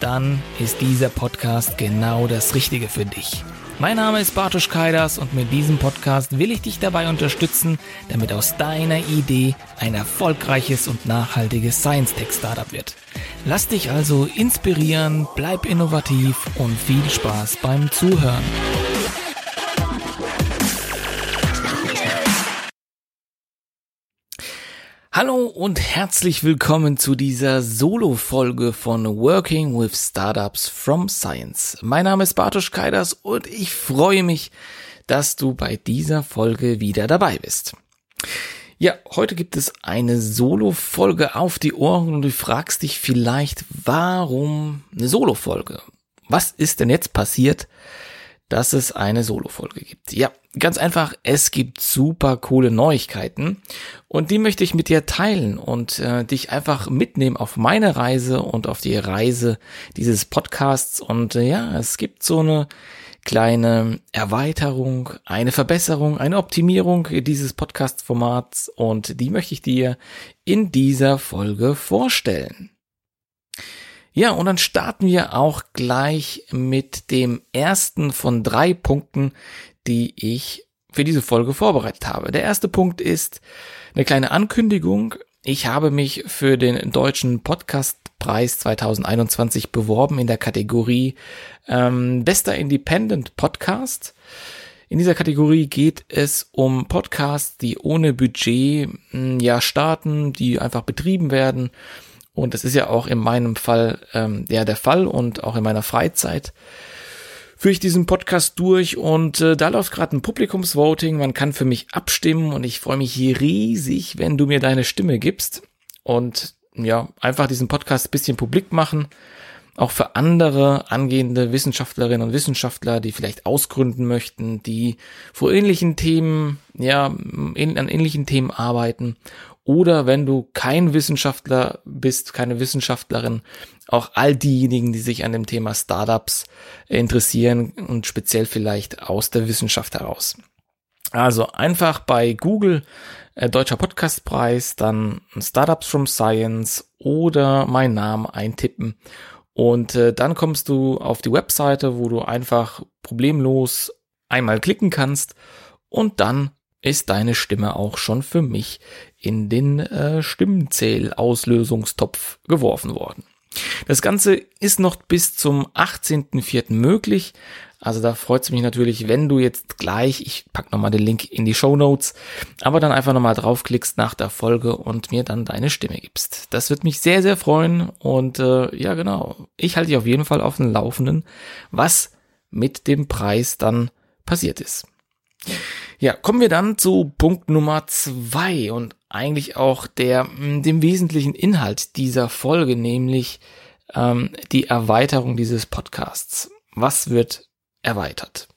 Dann ist dieser Podcast genau das Richtige für dich. Mein Name ist Bartosz Kaidas und mit diesem Podcast will ich dich dabei unterstützen, damit aus deiner Idee ein erfolgreiches und nachhaltiges Science-Tech-Startup wird. Lass dich also inspirieren, bleib innovativ und viel Spaß beim Zuhören. Hallo und herzlich willkommen zu dieser Solo-Folge von Working with Startups from Science. Mein Name ist Bartosz Kaidas und ich freue mich, dass du bei dieser Folge wieder dabei bist. Ja, heute gibt es eine Solo-Folge auf die Ohren und du fragst dich vielleicht, warum eine Solo-Folge? Was ist denn jetzt passiert, dass es eine Solo-Folge gibt. Ja, ganz einfach, es gibt super coole Neuigkeiten und die möchte ich mit dir teilen und äh, dich einfach mitnehmen auf meine Reise und auf die Reise dieses Podcasts und äh, ja, es gibt so eine kleine Erweiterung, eine Verbesserung, eine Optimierung dieses Podcast-Formats und die möchte ich dir in dieser Folge vorstellen. Ja, und dann starten wir auch gleich mit dem ersten von drei Punkten, die ich für diese Folge vorbereitet habe. Der erste Punkt ist eine kleine Ankündigung. Ich habe mich für den deutschen Podcastpreis 2021 beworben in der Kategorie ähm, Bester Independent Podcast. In dieser Kategorie geht es um Podcasts, die ohne Budget hm, ja starten, die einfach betrieben werden und das ist ja auch in meinem Fall ähm, ja der Fall und auch in meiner Freizeit führe ich diesen Podcast durch und äh, da läuft gerade ein Publikumsvoting. Man kann für mich abstimmen und ich freue mich hier riesig, wenn du mir deine Stimme gibst und ja, einfach diesen Podcast bisschen publik machen. Auch für andere angehende Wissenschaftlerinnen und Wissenschaftler, die vielleicht ausgründen möchten, die vor ähnlichen Themen, ja, in, an ähnlichen Themen arbeiten oder wenn du kein Wissenschaftler bist, keine Wissenschaftlerin, auch all diejenigen, die sich an dem Thema Startups interessieren und speziell vielleicht aus der Wissenschaft heraus. Also einfach bei Google äh, Deutscher Podcastpreis, dann Startups from Science oder mein Name eintippen und äh, dann kommst du auf die Webseite, wo du einfach problemlos einmal klicken kannst und dann ist deine Stimme auch schon für mich in den äh, Stimmenzählauslösungstopf geworfen worden. Das Ganze ist noch bis zum 18.04. möglich. Also da freut es mich natürlich, wenn du jetzt gleich, ich pack nochmal den Link in die Show Notes, aber dann einfach nochmal draufklickst nach der Folge und mir dann deine Stimme gibst. Das wird mich sehr, sehr freuen und äh, ja genau, ich halte dich auf jeden Fall auf dem Laufenden, was mit dem Preis dann passiert ist. Ja, kommen wir dann zu Punkt Nummer zwei und eigentlich auch der, hm, dem wesentlichen Inhalt dieser Folge, nämlich ähm, die Erweiterung dieses Podcasts. Was wird erweitert?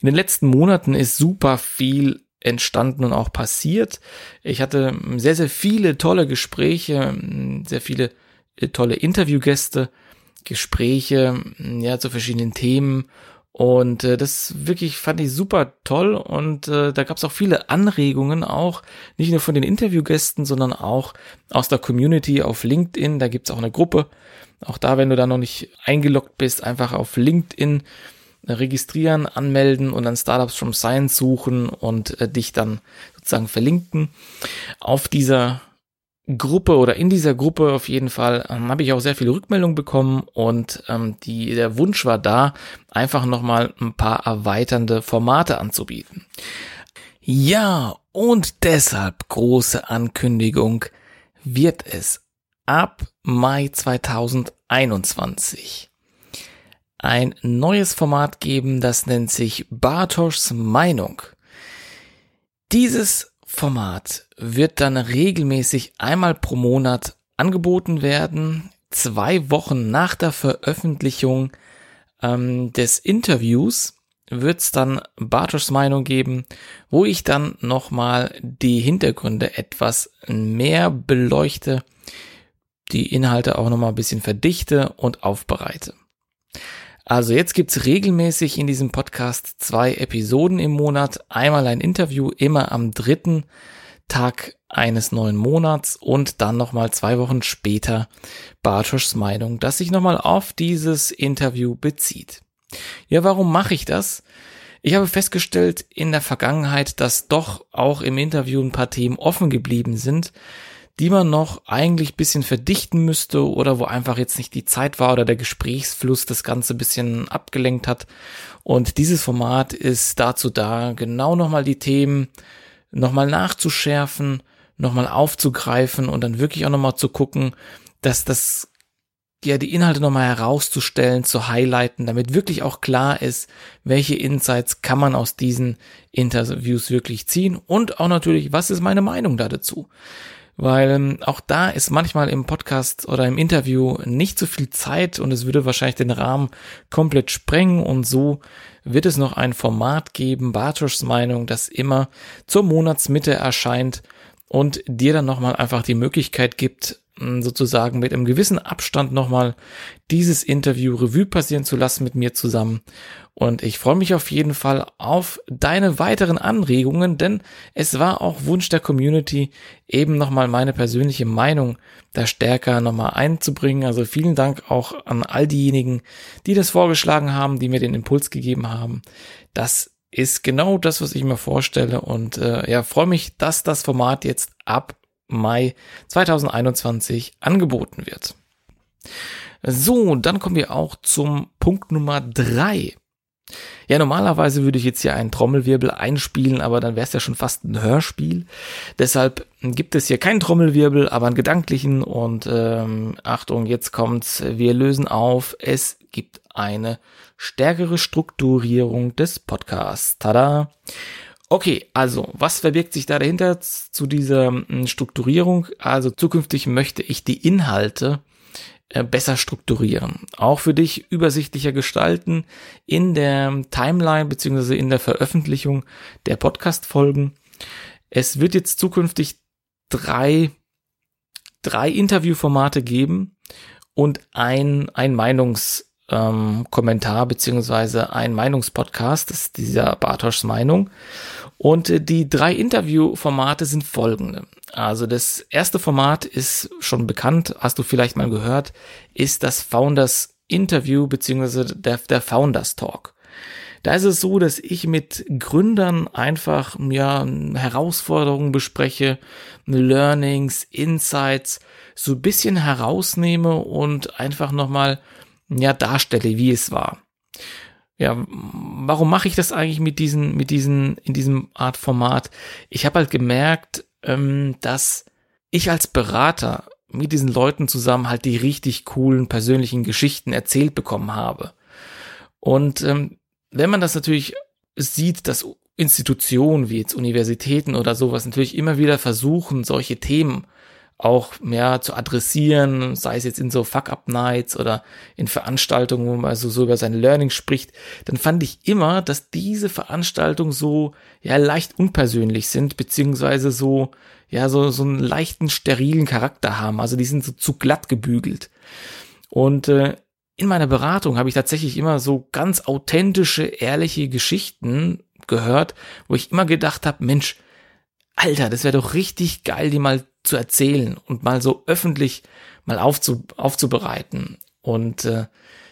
In den letzten Monaten ist super viel entstanden und auch passiert. Ich hatte hm, sehr, sehr viele tolle Gespräche, hm, sehr viele äh, tolle Interviewgäste, Gespräche, ja, zu verschiedenen Themen und äh, das wirklich fand ich super toll und äh, da gab es auch viele Anregungen auch, nicht nur von den Interviewgästen, sondern auch aus der Community auf LinkedIn. Da gibt's auch eine Gruppe. Auch da, wenn du da noch nicht eingeloggt bist, einfach auf LinkedIn registrieren, anmelden und dann Startups from Science suchen und äh, dich dann sozusagen verlinken. Auf dieser Gruppe oder in dieser Gruppe auf jeden Fall ähm, habe ich auch sehr viele Rückmeldungen bekommen und ähm, die, der Wunsch war da, einfach nochmal ein paar erweiternde Formate anzubieten. Ja, und deshalb große Ankündigung wird es ab Mai 2021 ein neues Format geben, das nennt sich Bartoschs Meinung. Dieses Format wird dann regelmäßig einmal pro Monat angeboten werden, zwei Wochen nach der Veröffentlichung ähm, des Interviews wird's dann Bartoschs Meinung geben, wo ich dann nochmal die Hintergründe etwas mehr beleuchte, die Inhalte auch nochmal ein bisschen verdichte und aufbereite. Also jetzt gibt's regelmäßig in diesem Podcast zwei Episoden im Monat. Einmal ein Interview immer am dritten Tag eines neuen Monats und dann nochmal zwei Wochen später Bartoschs Meinung, das sich nochmal auf dieses Interview bezieht. Ja, warum mache ich das? Ich habe festgestellt in der Vergangenheit, dass doch auch im Interview ein paar Themen offen geblieben sind, die man noch eigentlich bisschen verdichten müsste oder wo einfach jetzt nicht die Zeit war oder der Gesprächsfluss das Ganze bisschen abgelenkt hat. Und dieses Format ist dazu da, genau nochmal die Themen nochmal nachzuschärfen, nochmal aufzugreifen und dann wirklich auch nochmal zu gucken, dass das ja die Inhalte nochmal herauszustellen, zu highlighten, damit wirklich auch klar ist, welche Insights kann man aus diesen Interviews wirklich ziehen und auch natürlich, was ist meine Meinung da dazu? Weil ähm, auch da ist manchmal im Podcast oder im Interview nicht so viel Zeit und es würde wahrscheinlich den Rahmen komplett sprengen. Und so wird es noch ein Format geben, Bartoschs Meinung, das immer zur Monatsmitte erscheint und dir dann nochmal einfach die Möglichkeit gibt, sozusagen mit einem gewissen Abstand nochmal dieses Interview Revue passieren zu lassen mit mir zusammen. Und ich freue mich auf jeden Fall auf deine weiteren Anregungen, denn es war auch Wunsch der Community, eben nochmal meine persönliche Meinung da stärker nochmal einzubringen. Also vielen Dank auch an all diejenigen, die das vorgeschlagen haben, die mir den Impuls gegeben haben. Das ist genau das, was ich mir vorstelle und äh, ja, freue mich, dass das Format jetzt ab Mai 2021 angeboten wird. So, dann kommen wir auch zum Punkt Nummer drei. Ja, normalerweise würde ich jetzt hier einen Trommelwirbel einspielen, aber dann wäre es ja schon fast ein Hörspiel. Deshalb gibt es hier keinen Trommelwirbel, aber einen gedanklichen. Und ähm, Achtung, jetzt kommt's. Wir lösen auf. Es gibt eine stärkere Strukturierung des Podcasts. Tada! Okay, also, was verbirgt sich da dahinter zu dieser Strukturierung? Also, zukünftig möchte ich die Inhalte äh, besser strukturieren. Auch für dich übersichtlicher gestalten in der Timeline beziehungsweise in der Veröffentlichung der Podcast-Folgen. Es wird jetzt zukünftig drei, drei Interviewformate geben und ein, ein Meinungs, ähm, Kommentar beziehungsweise ein Meinungspodcast, das ist dieser Bartoschs Meinung. Und äh, die drei Interviewformate sind folgende. Also das erste Format ist schon bekannt, hast du vielleicht mal gehört, ist das Founders Interview beziehungsweise der, der Founders Talk. Da ist es so, dass ich mit Gründern einfach ja Herausforderungen bespreche, Learnings, Insights so ein bisschen herausnehme und einfach nochmal ja darstelle, wie es war. Ja, warum mache ich das eigentlich mit diesen, mit diesen, in diesem Art Format? Ich habe halt gemerkt, ähm, dass ich als Berater mit diesen Leuten zusammen halt die richtig coolen persönlichen Geschichten erzählt bekommen habe. Und ähm, wenn man das natürlich sieht, dass Institutionen wie jetzt Universitäten oder sowas natürlich immer wieder versuchen, solche Themen auch mehr zu adressieren, sei es jetzt in so Fuck-Up-Nights oder in Veranstaltungen, wo man also so über sein Learning spricht, dann fand ich immer, dass diese Veranstaltungen so, ja, leicht unpersönlich sind, beziehungsweise so, ja, so, so einen leichten, sterilen Charakter haben. Also die sind so zu glatt gebügelt. Und äh, in meiner Beratung habe ich tatsächlich immer so ganz authentische, ehrliche Geschichten gehört, wo ich immer gedacht habe, Mensch, Alter, das wäre doch richtig geil, die mal zu erzählen und mal so öffentlich mal aufzu, aufzubereiten. Und äh,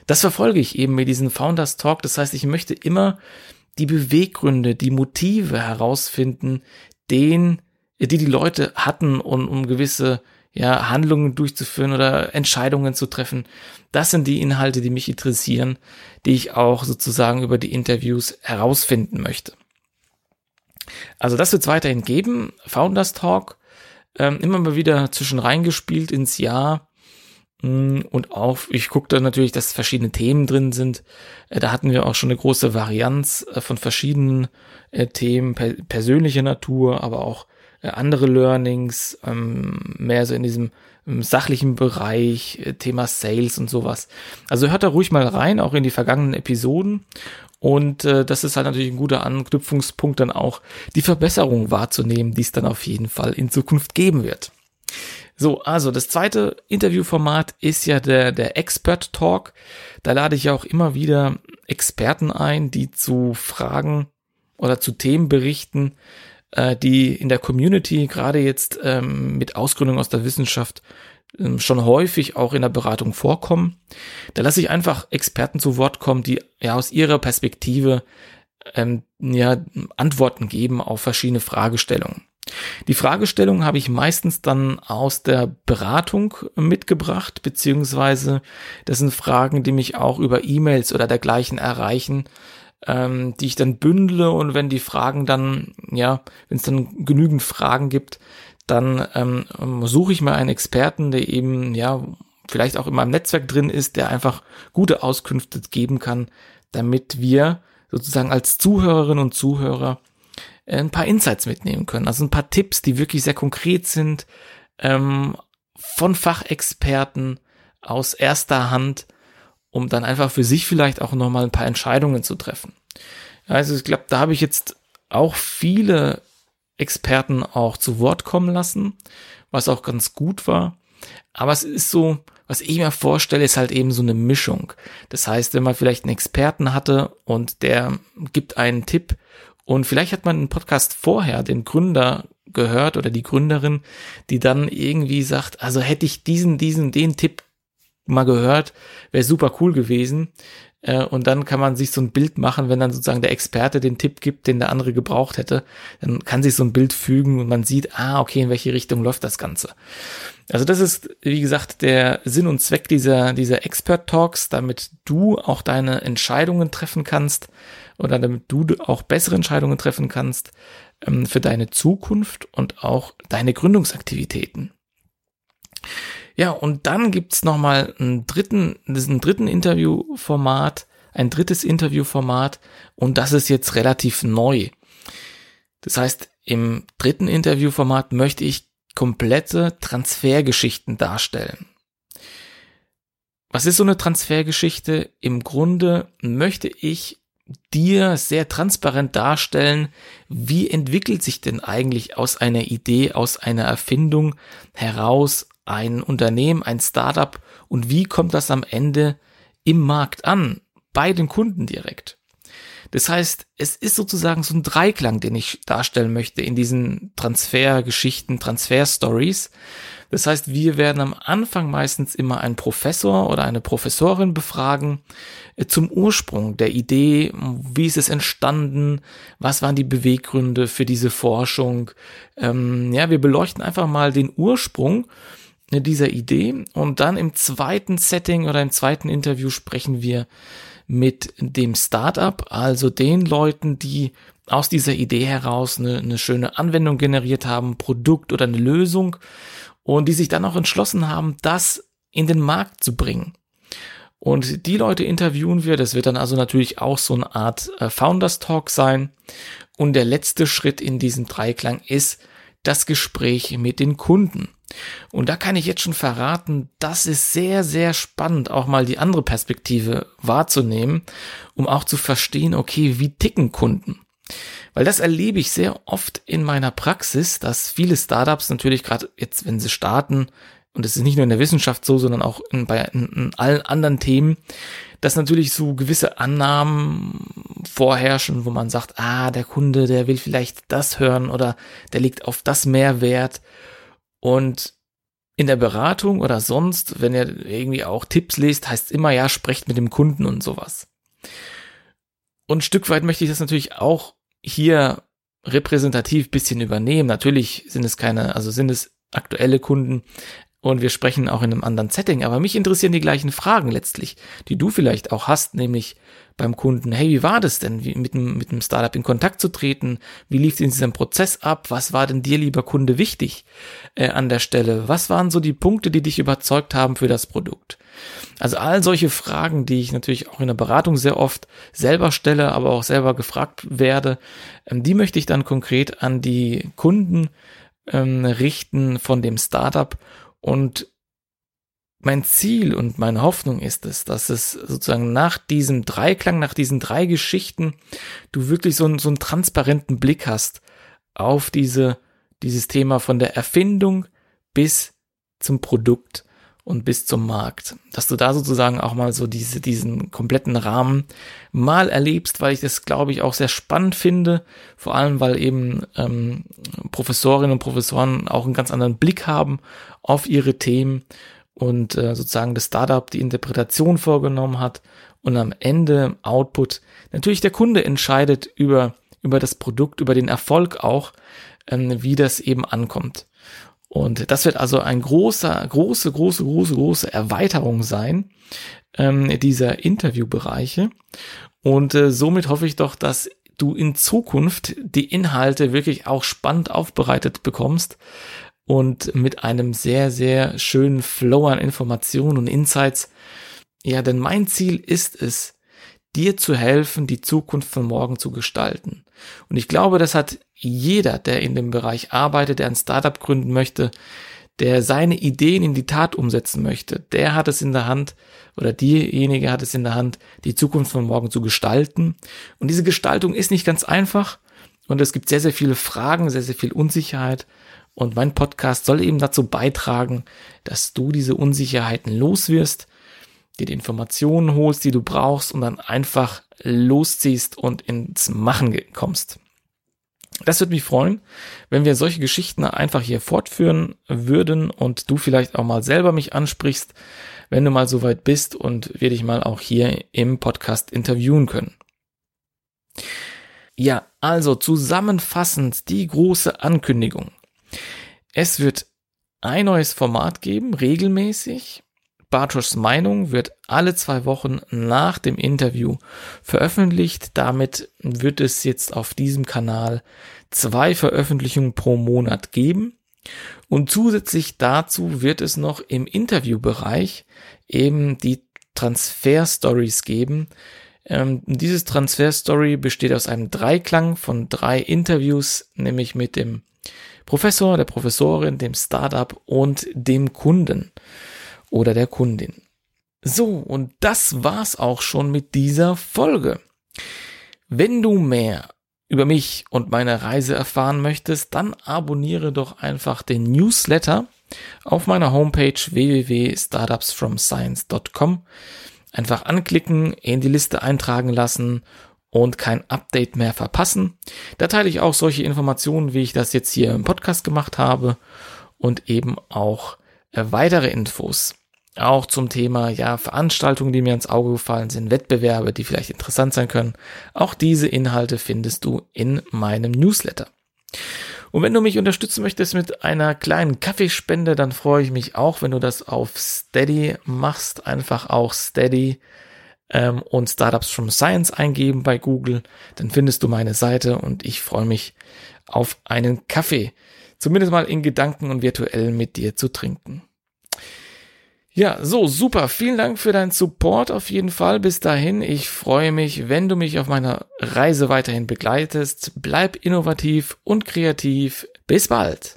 das verfolge ich eben mit diesem Founders Talk. Das heißt, ich möchte immer die Beweggründe, die Motive herausfinden, den, die die Leute hatten, um, um gewisse ja, Handlungen durchzuführen oder Entscheidungen zu treffen. Das sind die Inhalte, die mich interessieren, die ich auch sozusagen über die Interviews herausfinden möchte. Also das wird es weiterhin geben. Founders Talk ähm, immer mal wieder zwischen reingespielt ins Jahr. Mm, und auch, ich gucke da natürlich, dass verschiedene Themen drin sind. Äh, da hatten wir auch schon eine große Varianz äh, von verschiedenen äh, Themen, per persönlicher Natur, aber auch andere Learnings, ähm, mehr so in diesem sachlichen Bereich, Thema Sales und sowas. Also hört da ruhig mal rein, auch in die vergangenen Episoden. Und äh, das ist halt natürlich ein guter Anknüpfungspunkt, dann auch die Verbesserung wahrzunehmen, die es dann auf jeden Fall in Zukunft geben wird. So, also das zweite Interviewformat ist ja der, der Expert Talk. Da lade ich ja auch immer wieder Experten ein, die zu Fragen oder zu Themen berichten, äh, die in der Community gerade jetzt ähm, mit Ausgründung aus der Wissenschaft schon häufig auch in der Beratung vorkommen. Da lasse ich einfach Experten zu Wort kommen, die ja aus ihrer Perspektive ähm, ja Antworten geben auf verschiedene Fragestellungen. Die Fragestellung habe ich meistens dann aus der Beratung mitgebracht, beziehungsweise das sind Fragen, die mich auch über E-Mails oder dergleichen erreichen, ähm, die ich dann bündle und wenn die Fragen dann, ja, wenn es dann genügend Fragen gibt, dann ähm, suche ich mir einen Experten, der eben, ja, vielleicht auch in meinem Netzwerk drin ist, der einfach gute Auskünfte geben kann, damit wir sozusagen als Zuhörerinnen und Zuhörer äh, ein paar Insights mitnehmen können. Also ein paar Tipps, die wirklich sehr konkret sind, ähm, von Fachexperten aus erster Hand, um dann einfach für sich vielleicht auch nochmal ein paar Entscheidungen zu treffen. Also ich glaube, da habe ich jetzt auch viele Experten auch zu Wort kommen lassen, was auch ganz gut war. Aber es ist so, was ich mir vorstelle, ist halt eben so eine Mischung. Das heißt, wenn man vielleicht einen Experten hatte und der gibt einen Tipp und vielleicht hat man einen Podcast vorher den Gründer gehört oder die Gründerin, die dann irgendwie sagt, also hätte ich diesen, diesen, den Tipp mal gehört, wäre super cool gewesen. Äh, und dann kann man sich so ein Bild machen, wenn dann sozusagen der Experte den Tipp gibt, den der andere gebraucht hätte, dann kann sich so ein Bild fügen und man sieht, ah, okay, in welche Richtung läuft das Ganze. Also das ist, wie gesagt, der Sinn und Zweck dieser, dieser Expert Talks, damit du auch deine Entscheidungen treffen kannst oder damit du auch bessere Entscheidungen treffen kannst ähm, für deine Zukunft und auch deine Gründungsaktivitäten. Ja, und dann gibt's noch mal einen dritten, diesen dritten Interviewformat, ein drittes Interviewformat und das ist jetzt relativ neu. Das heißt, im dritten Interviewformat möchte ich komplette Transfergeschichten darstellen. Was ist so eine Transfergeschichte? Im Grunde möchte ich dir sehr transparent darstellen, wie entwickelt sich denn eigentlich aus einer Idee, aus einer Erfindung heraus ein Unternehmen, ein Startup und wie kommt das am Ende im Markt an, bei den Kunden direkt. Das heißt, es ist sozusagen so ein Dreiklang, den ich darstellen möchte in diesen Transfergeschichten, Transferstories. Das heißt, wir werden am Anfang meistens immer einen Professor oder eine Professorin befragen äh, zum Ursprung der Idee, wie ist es entstanden, was waren die Beweggründe für diese Forschung. Ähm, ja, wir beleuchten einfach mal den Ursprung dieser Idee. Und dann im zweiten Setting oder im zweiten Interview sprechen wir mit dem Startup, also den Leuten, die aus dieser Idee heraus eine, eine schöne Anwendung generiert haben, Produkt oder eine Lösung und die sich dann auch entschlossen haben, das in den Markt zu bringen. Und die Leute interviewen wir. Das wird dann also natürlich auch so eine Art äh, Founders Talk sein. Und der letzte Schritt in diesem Dreiklang ist das Gespräch mit den Kunden. Und da kann ich jetzt schon verraten, das ist sehr, sehr spannend, auch mal die andere Perspektive wahrzunehmen, um auch zu verstehen, okay, wie ticken Kunden? Weil das erlebe ich sehr oft in meiner Praxis, dass viele Startups natürlich gerade jetzt, wenn sie starten, und es ist nicht nur in der Wissenschaft so, sondern auch in, bei in, in allen anderen Themen, dass natürlich so gewisse Annahmen vorherrschen, wo man sagt, ah, der Kunde, der will vielleicht das hören oder der legt auf das mehr Wert und in der Beratung oder sonst, wenn ihr irgendwie auch Tipps lest, heißt immer, ja, sprecht mit dem Kunden und sowas. Und ein Stück weit möchte ich das natürlich auch hier repräsentativ bisschen übernehmen. Natürlich sind es keine, also sind es aktuelle Kunden und wir sprechen auch in einem anderen Setting, aber mich interessieren die gleichen Fragen letztlich, die du vielleicht auch hast, nämlich, beim Kunden, hey, wie war das denn, wie, mit, dem, mit dem Startup in Kontakt zu treten? Wie lief in diesem Prozess ab? Was war denn dir, lieber Kunde, wichtig äh, an der Stelle? Was waren so die Punkte, die dich überzeugt haben für das Produkt? Also all solche Fragen, die ich natürlich auch in der Beratung sehr oft selber stelle, aber auch selber gefragt werde, ähm, die möchte ich dann konkret an die Kunden ähm, richten von dem Startup und mein Ziel und meine Hoffnung ist es, dass es sozusagen nach diesem Dreiklang, nach diesen drei Geschichten, du wirklich so einen, so einen transparenten Blick hast auf diese, dieses Thema von der Erfindung bis zum Produkt und bis zum Markt. Dass du da sozusagen auch mal so diese, diesen kompletten Rahmen mal erlebst, weil ich das, glaube ich, auch sehr spannend finde. Vor allem, weil eben ähm, Professorinnen und Professoren auch einen ganz anderen Blick haben auf ihre Themen und äh, sozusagen das Startup die Interpretation vorgenommen hat und am Ende Output natürlich der Kunde entscheidet über, über das Produkt, über den Erfolg auch, ähm, wie das eben ankommt. Und das wird also ein großer, große, große, große, große Erweiterung sein ähm, dieser Interviewbereiche. Und äh, somit hoffe ich doch, dass du in Zukunft die Inhalte wirklich auch spannend aufbereitet bekommst und mit einem sehr, sehr schönen Flow an Informationen und Insights. Ja, denn mein Ziel ist es, dir zu helfen, die Zukunft von morgen zu gestalten. Und ich glaube, das hat jeder, der in dem Bereich arbeitet, der ein Startup gründen möchte, der seine Ideen in die Tat umsetzen möchte, der hat es in der Hand oder diejenige hat es in der Hand, die Zukunft von morgen zu gestalten. Und diese Gestaltung ist nicht ganz einfach und es gibt sehr, sehr viele Fragen, sehr, sehr viel Unsicherheit. Und mein Podcast soll eben dazu beitragen, dass du diese Unsicherheiten loswirst, dir die Informationen holst, die du brauchst und dann einfach losziehst und ins Machen kommst. Das würde mich freuen, wenn wir solche Geschichten einfach hier fortführen würden und du vielleicht auch mal selber mich ansprichst, wenn du mal so weit bist und wir dich mal auch hier im Podcast interviewen können. Ja, also zusammenfassend die große Ankündigung. Es wird ein neues Format geben, regelmäßig. Bartoschs Meinung wird alle zwei Wochen nach dem Interview veröffentlicht. Damit wird es jetzt auf diesem Kanal zwei Veröffentlichungen pro Monat geben. Und zusätzlich dazu wird es noch im Interviewbereich eben die Transfer Stories geben. Ähm, dieses Transfer Story besteht aus einem Dreiklang von drei Interviews, nämlich mit dem Professor, der Professorin, dem Startup und dem Kunden oder der Kundin. So, und das war's auch schon mit dieser Folge. Wenn du mehr über mich und meine Reise erfahren möchtest, dann abonniere doch einfach den Newsletter auf meiner Homepage www.startupsfromscience.com. Einfach anklicken, in die Liste eintragen lassen und kein Update mehr verpassen. Da teile ich auch solche Informationen, wie ich das jetzt hier im Podcast gemacht habe und eben auch äh, weitere Infos. Auch zum Thema, ja, Veranstaltungen, die mir ins Auge gefallen sind, Wettbewerbe, die vielleicht interessant sein können. Auch diese Inhalte findest du in meinem Newsletter. Und wenn du mich unterstützen möchtest mit einer kleinen Kaffeespende, dann freue ich mich auch, wenn du das auf Steady machst. Einfach auch Steady ähm, und Startups from Science eingeben bei Google. Dann findest du meine Seite und ich freue mich auf einen Kaffee. Zumindest mal in Gedanken und virtuell mit dir zu trinken. Ja, so, super. Vielen Dank für deinen Support auf jeden Fall. Bis dahin, ich freue mich, wenn du mich auf meiner Reise weiterhin begleitest. Bleib innovativ und kreativ. Bis bald.